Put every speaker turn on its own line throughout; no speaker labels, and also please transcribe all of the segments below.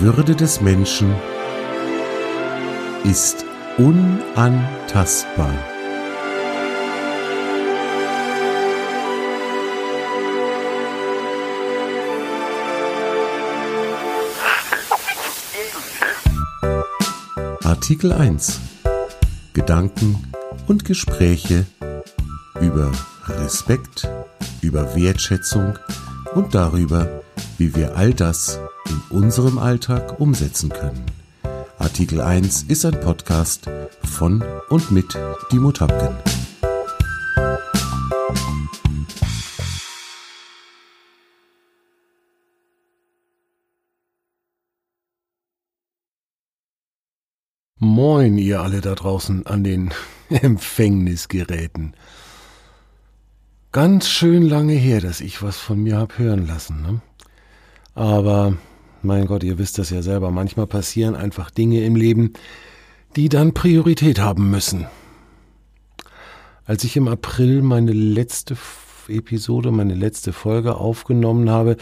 Würde des Menschen ist unantastbar. Artikel 1 Gedanken und Gespräche über Respekt, über Wertschätzung und darüber, wie wir all das in unserem Alltag umsetzen können. Artikel 1 ist ein Podcast von und mit Dimo Tapken.
Moin, ihr alle da draußen an den Empfängnisgeräten. Ganz schön lange her, dass ich was von mir hab hören lassen. Ne? Aber mein Gott, ihr wisst das ja selber, manchmal passieren einfach Dinge im Leben, die dann Priorität haben müssen. Als ich im April meine letzte Episode, meine letzte Folge aufgenommen habe,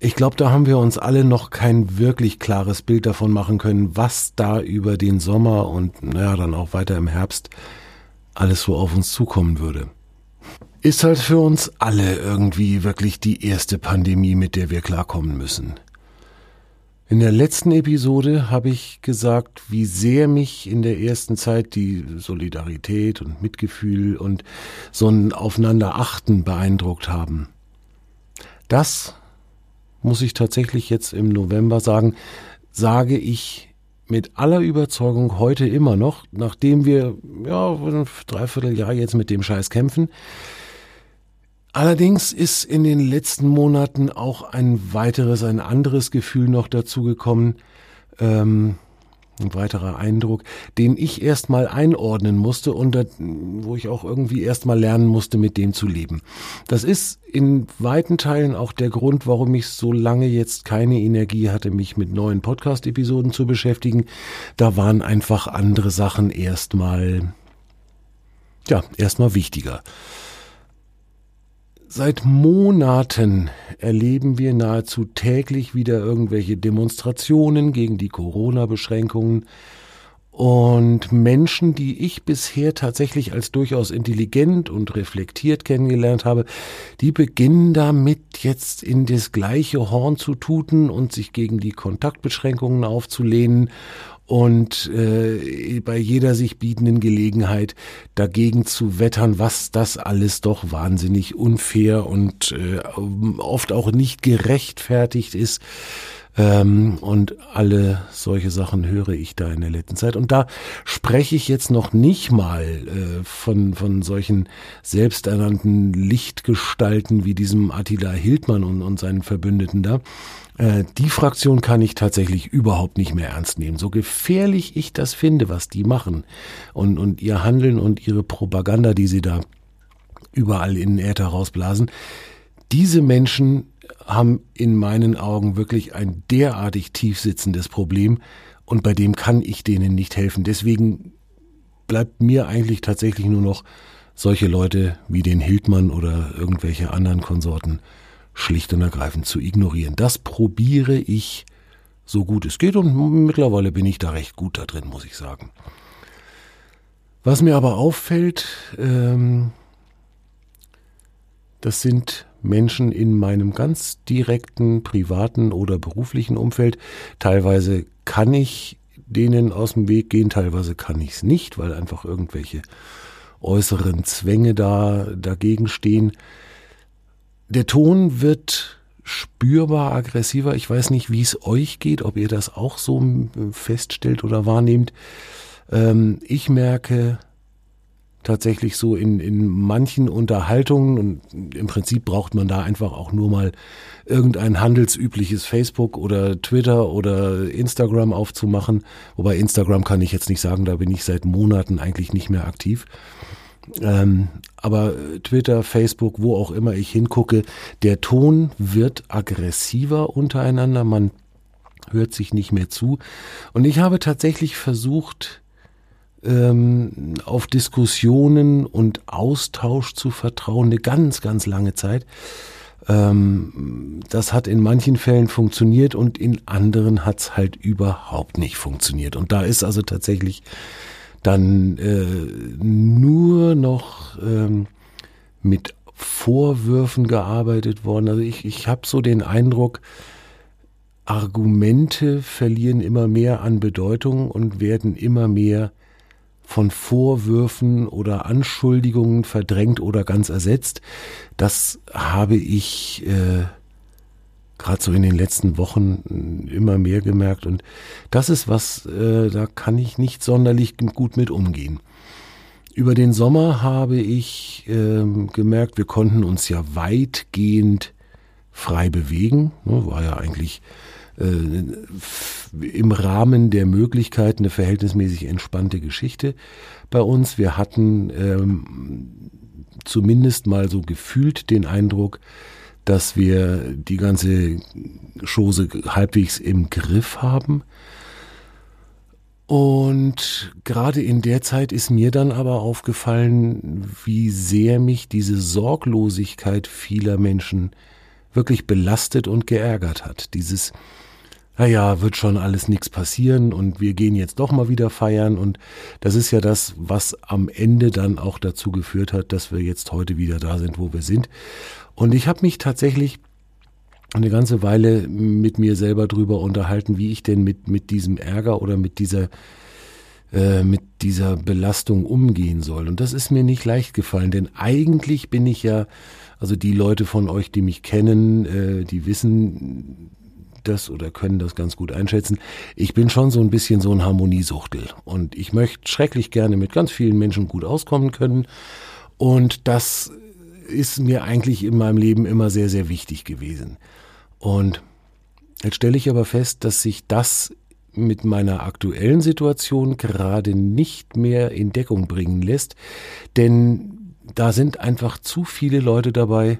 ich glaube, da haben wir uns alle noch kein wirklich klares Bild davon machen können, was da über den Sommer und naja, dann auch weiter im Herbst alles so auf uns zukommen würde. Ist halt für uns alle irgendwie wirklich die erste Pandemie, mit der wir klarkommen müssen. In der letzten Episode habe ich gesagt, wie sehr mich in der ersten Zeit die Solidarität und Mitgefühl und so ein Aufeinanderachten beeindruckt haben. Das muss ich tatsächlich jetzt im November sagen, sage ich mit aller Überzeugung heute immer noch, nachdem wir ja ein Dreivierteljahr jetzt mit dem Scheiß kämpfen. Allerdings ist in den letzten Monaten auch ein weiteres, ein anderes Gefühl noch dazugekommen. Ähm, ein weiterer Eindruck, den ich erstmal einordnen musste und wo ich auch irgendwie erstmal lernen musste, mit dem zu leben. Das ist in weiten Teilen auch der Grund, warum ich so lange jetzt keine Energie hatte, mich mit neuen Podcast-Episoden zu beschäftigen. Da waren einfach andere Sachen erstmal, ja, erstmal wichtiger. Seit Monaten erleben wir nahezu täglich wieder irgendwelche Demonstrationen gegen die Corona-Beschränkungen. Und Menschen, die ich bisher tatsächlich als durchaus intelligent und reflektiert kennengelernt habe, die beginnen damit jetzt in das gleiche Horn zu tuten und sich gegen die Kontaktbeschränkungen aufzulehnen und äh, bei jeder sich bietenden Gelegenheit dagegen zu wettern, was das alles doch wahnsinnig unfair und äh, oft auch nicht gerechtfertigt ist. Ähm, und alle solche Sachen höre ich da in der letzten Zeit. Und da spreche ich jetzt noch nicht mal äh, von, von solchen selbsternannten Lichtgestalten wie diesem Attila Hildmann und, und seinen Verbündeten da, äh, die Fraktion kann ich tatsächlich überhaupt nicht mehr ernst nehmen. So gefährlich ich das finde, was die machen und, und ihr Handeln und ihre Propaganda, die sie da überall in den Äther rausblasen. Diese Menschen haben in meinen Augen wirklich ein derartig tief sitzendes Problem und bei dem kann ich denen nicht helfen. Deswegen bleibt mir eigentlich tatsächlich nur noch solche Leute wie den Hildmann oder irgendwelche anderen Konsorten schlicht und ergreifend zu ignorieren. Das probiere ich so gut es geht und mittlerweile bin ich da recht gut da drin, muss ich sagen. Was mir aber auffällt, ähm, das sind Menschen in meinem ganz direkten privaten oder beruflichen Umfeld. Teilweise kann ich denen aus dem Weg gehen, teilweise kann ich es nicht, weil einfach irgendwelche äußeren Zwänge da dagegen stehen. Der Ton wird spürbar aggressiver. Ich weiß nicht, wie es euch geht, ob ihr das auch so feststellt oder wahrnehmt. Ähm, ich merke tatsächlich so in, in manchen Unterhaltungen und im Prinzip braucht man da einfach auch nur mal irgendein handelsübliches Facebook oder Twitter oder Instagram aufzumachen. Wobei Instagram kann ich jetzt nicht sagen, da bin ich seit Monaten eigentlich nicht mehr aktiv. Ähm, aber Twitter, Facebook, wo auch immer ich hingucke, der Ton wird aggressiver untereinander, man hört sich nicht mehr zu. Und ich habe tatsächlich versucht, ähm, auf Diskussionen und Austausch zu vertrauen, eine ganz, ganz lange Zeit. Ähm, das hat in manchen Fällen funktioniert und in anderen hat es halt überhaupt nicht funktioniert. Und da ist also tatsächlich dann äh, nur noch ähm, mit Vorwürfen gearbeitet worden. Also ich, ich habe so den Eindruck, Argumente verlieren immer mehr an Bedeutung und werden immer mehr von Vorwürfen oder Anschuldigungen verdrängt oder ganz ersetzt. Das habe ich äh, gerade so in den letzten Wochen immer mehr gemerkt und das ist was, äh, da kann ich nicht sonderlich gut mit umgehen. Über den Sommer habe ich äh, gemerkt, wir konnten uns ja weitgehend frei bewegen. Ne, war ja eigentlich äh, im Rahmen der Möglichkeiten eine verhältnismäßig entspannte Geschichte bei uns. Wir hatten ähm, zumindest mal so gefühlt den Eindruck, dass wir die ganze Chose halbwegs im Griff haben. Und gerade in der Zeit ist mir dann aber aufgefallen, wie sehr mich diese Sorglosigkeit vieler Menschen wirklich belastet und geärgert hat. Dieses, naja, wird schon alles nichts passieren und wir gehen jetzt doch mal wieder feiern und das ist ja das, was am Ende dann auch dazu geführt hat, dass wir jetzt heute wieder da sind, wo wir sind. Und ich habe mich tatsächlich eine ganze Weile mit mir selber drüber unterhalten, wie ich denn mit, mit diesem Ärger oder mit dieser, äh, mit dieser Belastung umgehen soll. Und das ist mir nicht leicht gefallen, denn eigentlich bin ich ja, also die Leute von euch, die mich kennen, äh, die wissen das oder können das ganz gut einschätzen. Ich bin schon so ein bisschen so ein Harmoniesuchtel und ich möchte schrecklich gerne mit ganz vielen Menschen gut auskommen können. Und das ist mir eigentlich in meinem Leben immer sehr, sehr wichtig gewesen. Und jetzt stelle ich aber fest, dass sich das mit meiner aktuellen Situation gerade nicht mehr in Deckung bringen lässt, denn da sind einfach zu viele Leute dabei,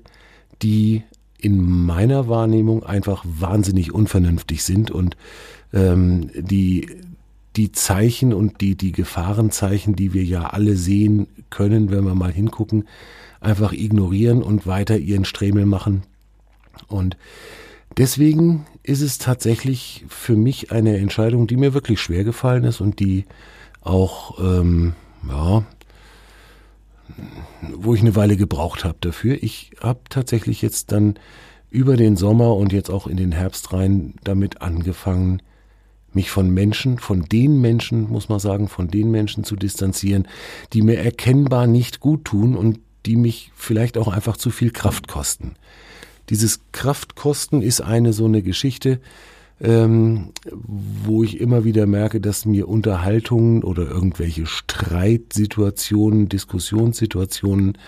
die in meiner Wahrnehmung einfach wahnsinnig unvernünftig sind und ähm, die die Zeichen und die die Gefahrenzeichen, die wir ja alle sehen können, wenn wir mal hingucken, einfach ignorieren und weiter ihren Stremel machen. Und Deswegen ist es tatsächlich für mich eine Entscheidung, die mir wirklich schwer gefallen ist und die auch, ähm, ja, wo ich eine Weile gebraucht habe dafür. Ich habe tatsächlich jetzt dann über den Sommer und jetzt auch in den Herbst rein damit angefangen, mich von Menschen, von den Menschen, muss man sagen, von den Menschen zu distanzieren, die mir erkennbar nicht gut tun und die mich vielleicht auch einfach zu viel Kraft kosten. Dieses Kraftkosten ist eine so eine Geschichte, ähm, wo ich immer wieder merke, dass mir Unterhaltungen oder irgendwelche Streitsituationen, Diskussionssituationen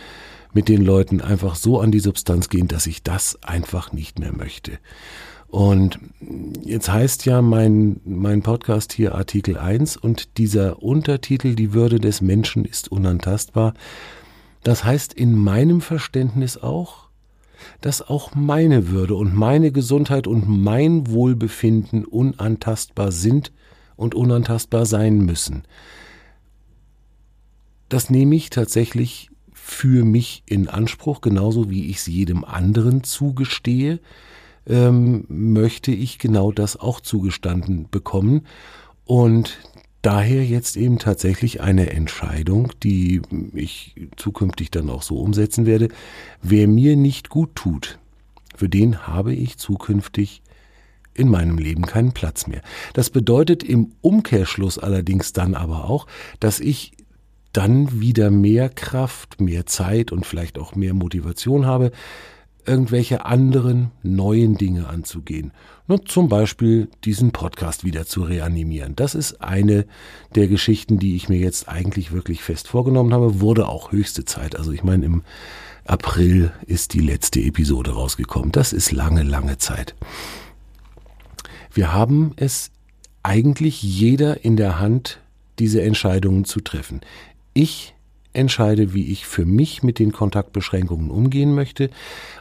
mit den Leuten einfach so an die Substanz gehen, dass ich das einfach nicht mehr möchte. Und jetzt heißt ja mein, mein Podcast hier Artikel 1 und dieser Untertitel, die Würde des Menschen ist unantastbar. Das heißt in meinem Verständnis auch, dass auch meine Würde und meine Gesundheit und mein Wohlbefinden unantastbar sind und unantastbar sein müssen. Das nehme ich tatsächlich für mich in Anspruch, genauso wie ich es jedem anderen zugestehe, ähm, möchte ich genau das auch zugestanden bekommen. Und daher jetzt eben tatsächlich eine Entscheidung, die ich zukünftig dann auch so umsetzen werde. Wer mir nicht gut tut, für den habe ich zukünftig in meinem Leben keinen Platz mehr. Das bedeutet im Umkehrschluss allerdings dann aber auch, dass ich dann wieder mehr Kraft, mehr Zeit und vielleicht auch mehr Motivation habe, irgendwelche anderen neuen Dinge anzugehen. Nur zum Beispiel diesen Podcast wieder zu reanimieren. Das ist eine der Geschichten, die ich mir jetzt eigentlich wirklich fest vorgenommen habe. Wurde auch höchste Zeit. Also ich meine, im April ist die letzte Episode rausgekommen. Das ist lange, lange Zeit. Wir haben es eigentlich jeder in der Hand, diese Entscheidungen zu treffen. Ich entscheide, wie ich für mich mit den Kontaktbeschränkungen umgehen möchte,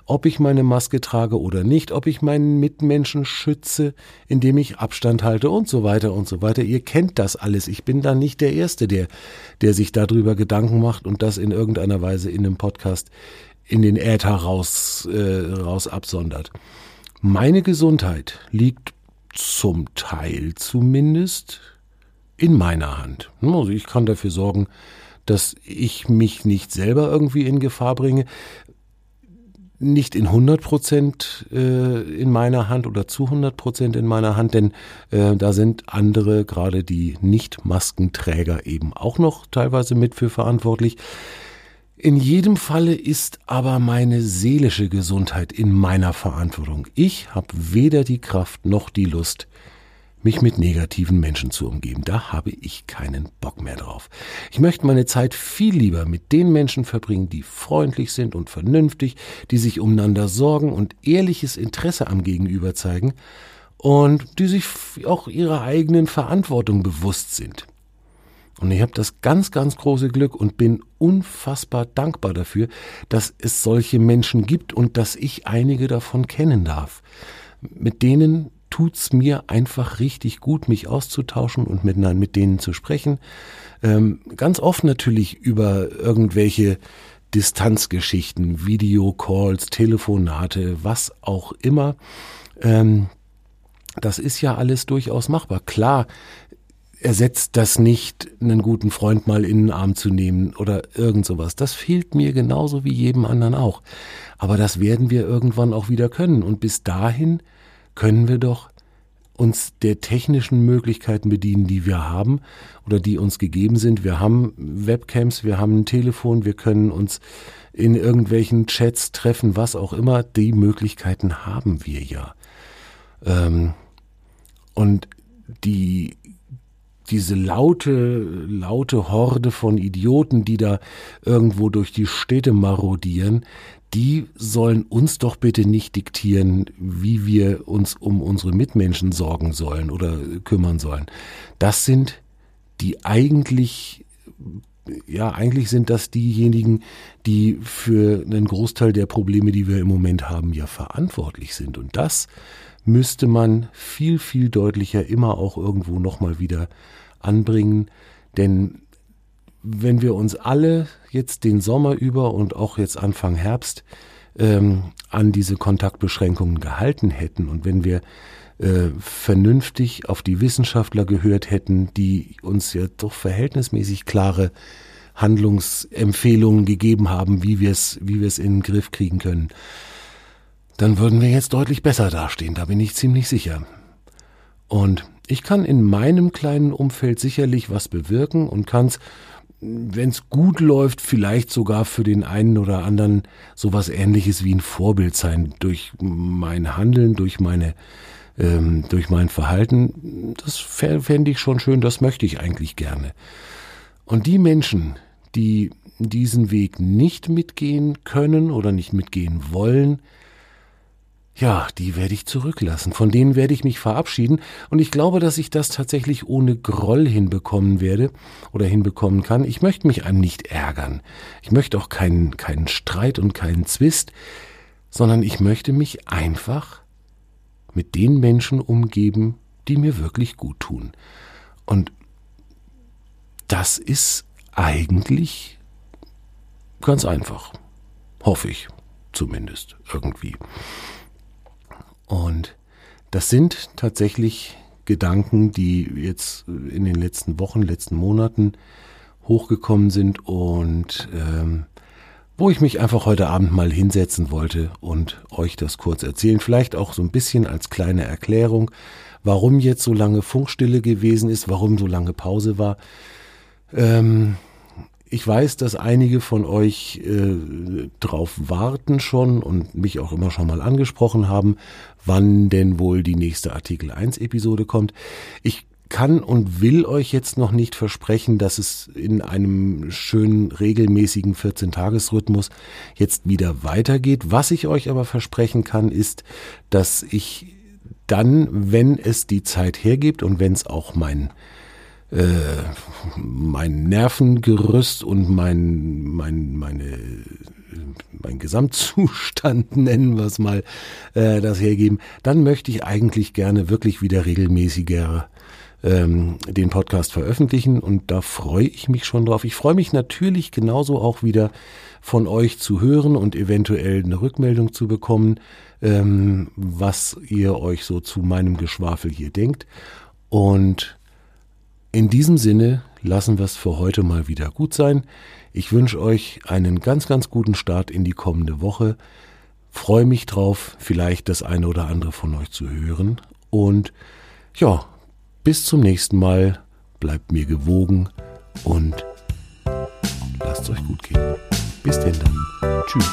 ob ich meine Maske trage oder nicht, ob ich meinen Mitmenschen schütze, indem ich Abstand halte und so weiter und so weiter. Ihr kennt das alles. Ich bin da nicht der Erste, der, der sich darüber Gedanken macht und das in irgendeiner Weise in einem Podcast in den Äther raus, äh, raus absondert. Meine Gesundheit liegt zum Teil zumindest in meiner Hand. Also ich kann dafür sorgen, dass ich mich nicht selber irgendwie in Gefahr bringe. Nicht in 100 Prozent äh, in meiner Hand oder zu 100 Prozent in meiner Hand, denn äh, da sind andere, gerade die Nicht-Maskenträger eben auch noch teilweise mit für verantwortlich. In jedem Falle ist aber meine seelische Gesundheit in meiner Verantwortung. Ich habe weder die Kraft noch die Lust, mich mit negativen Menschen zu umgeben. Da habe ich keinen Bock mehr drauf. Ich möchte meine Zeit viel lieber mit den Menschen verbringen, die freundlich sind und vernünftig, die sich umeinander sorgen und ehrliches Interesse am Gegenüber zeigen und die sich auch ihrer eigenen Verantwortung bewusst sind. Und ich habe das ganz, ganz große Glück und bin unfassbar dankbar dafür, dass es solche Menschen gibt und dass ich einige davon kennen darf, mit denen tut's mir einfach richtig gut, mich auszutauschen und mit, mit denen zu sprechen. Ähm, ganz oft natürlich über irgendwelche Distanzgeschichten, Videocalls, Telefonate, was auch immer. Ähm, das ist ja alles durchaus machbar. Klar ersetzt das nicht, einen guten Freund mal in den Arm zu nehmen oder irgend sowas. Das fehlt mir genauso wie jedem anderen auch. Aber das werden wir irgendwann auch wieder können. Und bis dahin können wir doch uns der technischen Möglichkeiten bedienen, die wir haben oder die uns gegeben sind. Wir haben Webcams, wir haben ein Telefon, wir können uns in irgendwelchen Chats treffen, was auch immer. Die Möglichkeiten haben wir ja. Ähm, und die diese laute, laute Horde von Idioten, die da irgendwo durch die Städte marodieren, die sollen uns doch bitte nicht diktieren, wie wir uns um unsere Mitmenschen sorgen sollen oder kümmern sollen. Das sind die eigentlich, ja, eigentlich sind das diejenigen, die für einen Großteil der Probleme, die wir im Moment haben, ja verantwortlich sind. Und das müsste man viel, viel deutlicher immer auch irgendwo nochmal wieder anbringen. Denn wenn wir uns alle jetzt den Sommer über und auch jetzt Anfang Herbst ähm, an diese Kontaktbeschränkungen gehalten hätten und wenn wir äh, vernünftig auf die Wissenschaftler gehört hätten, die uns ja doch verhältnismäßig klare Handlungsempfehlungen gegeben haben, wie wir es wie wir es in den Griff kriegen können, dann würden wir jetzt deutlich besser dastehen, da bin ich ziemlich sicher. Und ich kann in meinem kleinen Umfeld sicherlich was bewirken und kann es wenn es gut läuft, vielleicht sogar für den einen oder anderen sowas ähnliches wie ein Vorbild sein durch mein Handeln, durch meine ähm, durch mein Verhalten. Das fände ich schon schön, das möchte ich eigentlich gerne. Und die Menschen, die diesen Weg nicht mitgehen können oder nicht mitgehen wollen, ja, die werde ich zurücklassen, von denen werde ich mich verabschieden und ich glaube, dass ich das tatsächlich ohne Groll hinbekommen werde oder hinbekommen kann. Ich möchte mich einem nicht ärgern. Ich möchte auch keinen, keinen Streit und keinen Zwist, sondern ich möchte mich einfach mit den Menschen umgeben, die mir wirklich gut tun. Und das ist eigentlich ganz einfach. Hoffe ich zumindest irgendwie. Und das sind tatsächlich Gedanken, die jetzt in den letzten Wochen, letzten Monaten hochgekommen sind und ähm, wo ich mich einfach heute Abend mal hinsetzen wollte und euch das kurz erzählen. Vielleicht auch so ein bisschen als kleine Erklärung, warum jetzt so lange Funkstille gewesen ist, warum so lange Pause war. Ähm, ich weiß, dass einige von euch äh, drauf warten schon und mich auch immer schon mal angesprochen haben, wann denn wohl die nächste Artikel 1 Episode kommt. Ich kann und will euch jetzt noch nicht versprechen, dass es in einem schönen regelmäßigen 14-Tages-Rhythmus jetzt wieder weitergeht. Was ich euch aber versprechen kann, ist, dass ich dann, wenn es die Zeit hergibt und wenn es auch mein äh, mein Nervengerüst und mein, mein, meine, mein Gesamtzustand, nennen wir es mal, äh, das hergeben, dann möchte ich eigentlich gerne wirklich wieder regelmäßiger ähm, den Podcast veröffentlichen und da freue ich mich schon drauf. Ich freue mich natürlich genauso auch wieder von euch zu hören und eventuell eine Rückmeldung zu bekommen, ähm, was ihr euch so zu meinem Geschwafel hier denkt. Und in diesem Sinne lassen wir es für heute mal wieder gut sein. Ich wünsche euch einen ganz, ganz guten Start in die kommende Woche. Freue mich drauf, vielleicht das eine oder andere von euch zu hören. Und ja, bis zum nächsten Mal. Bleibt mir gewogen und lasst es euch gut gehen. Bis denn dann. Tschüss.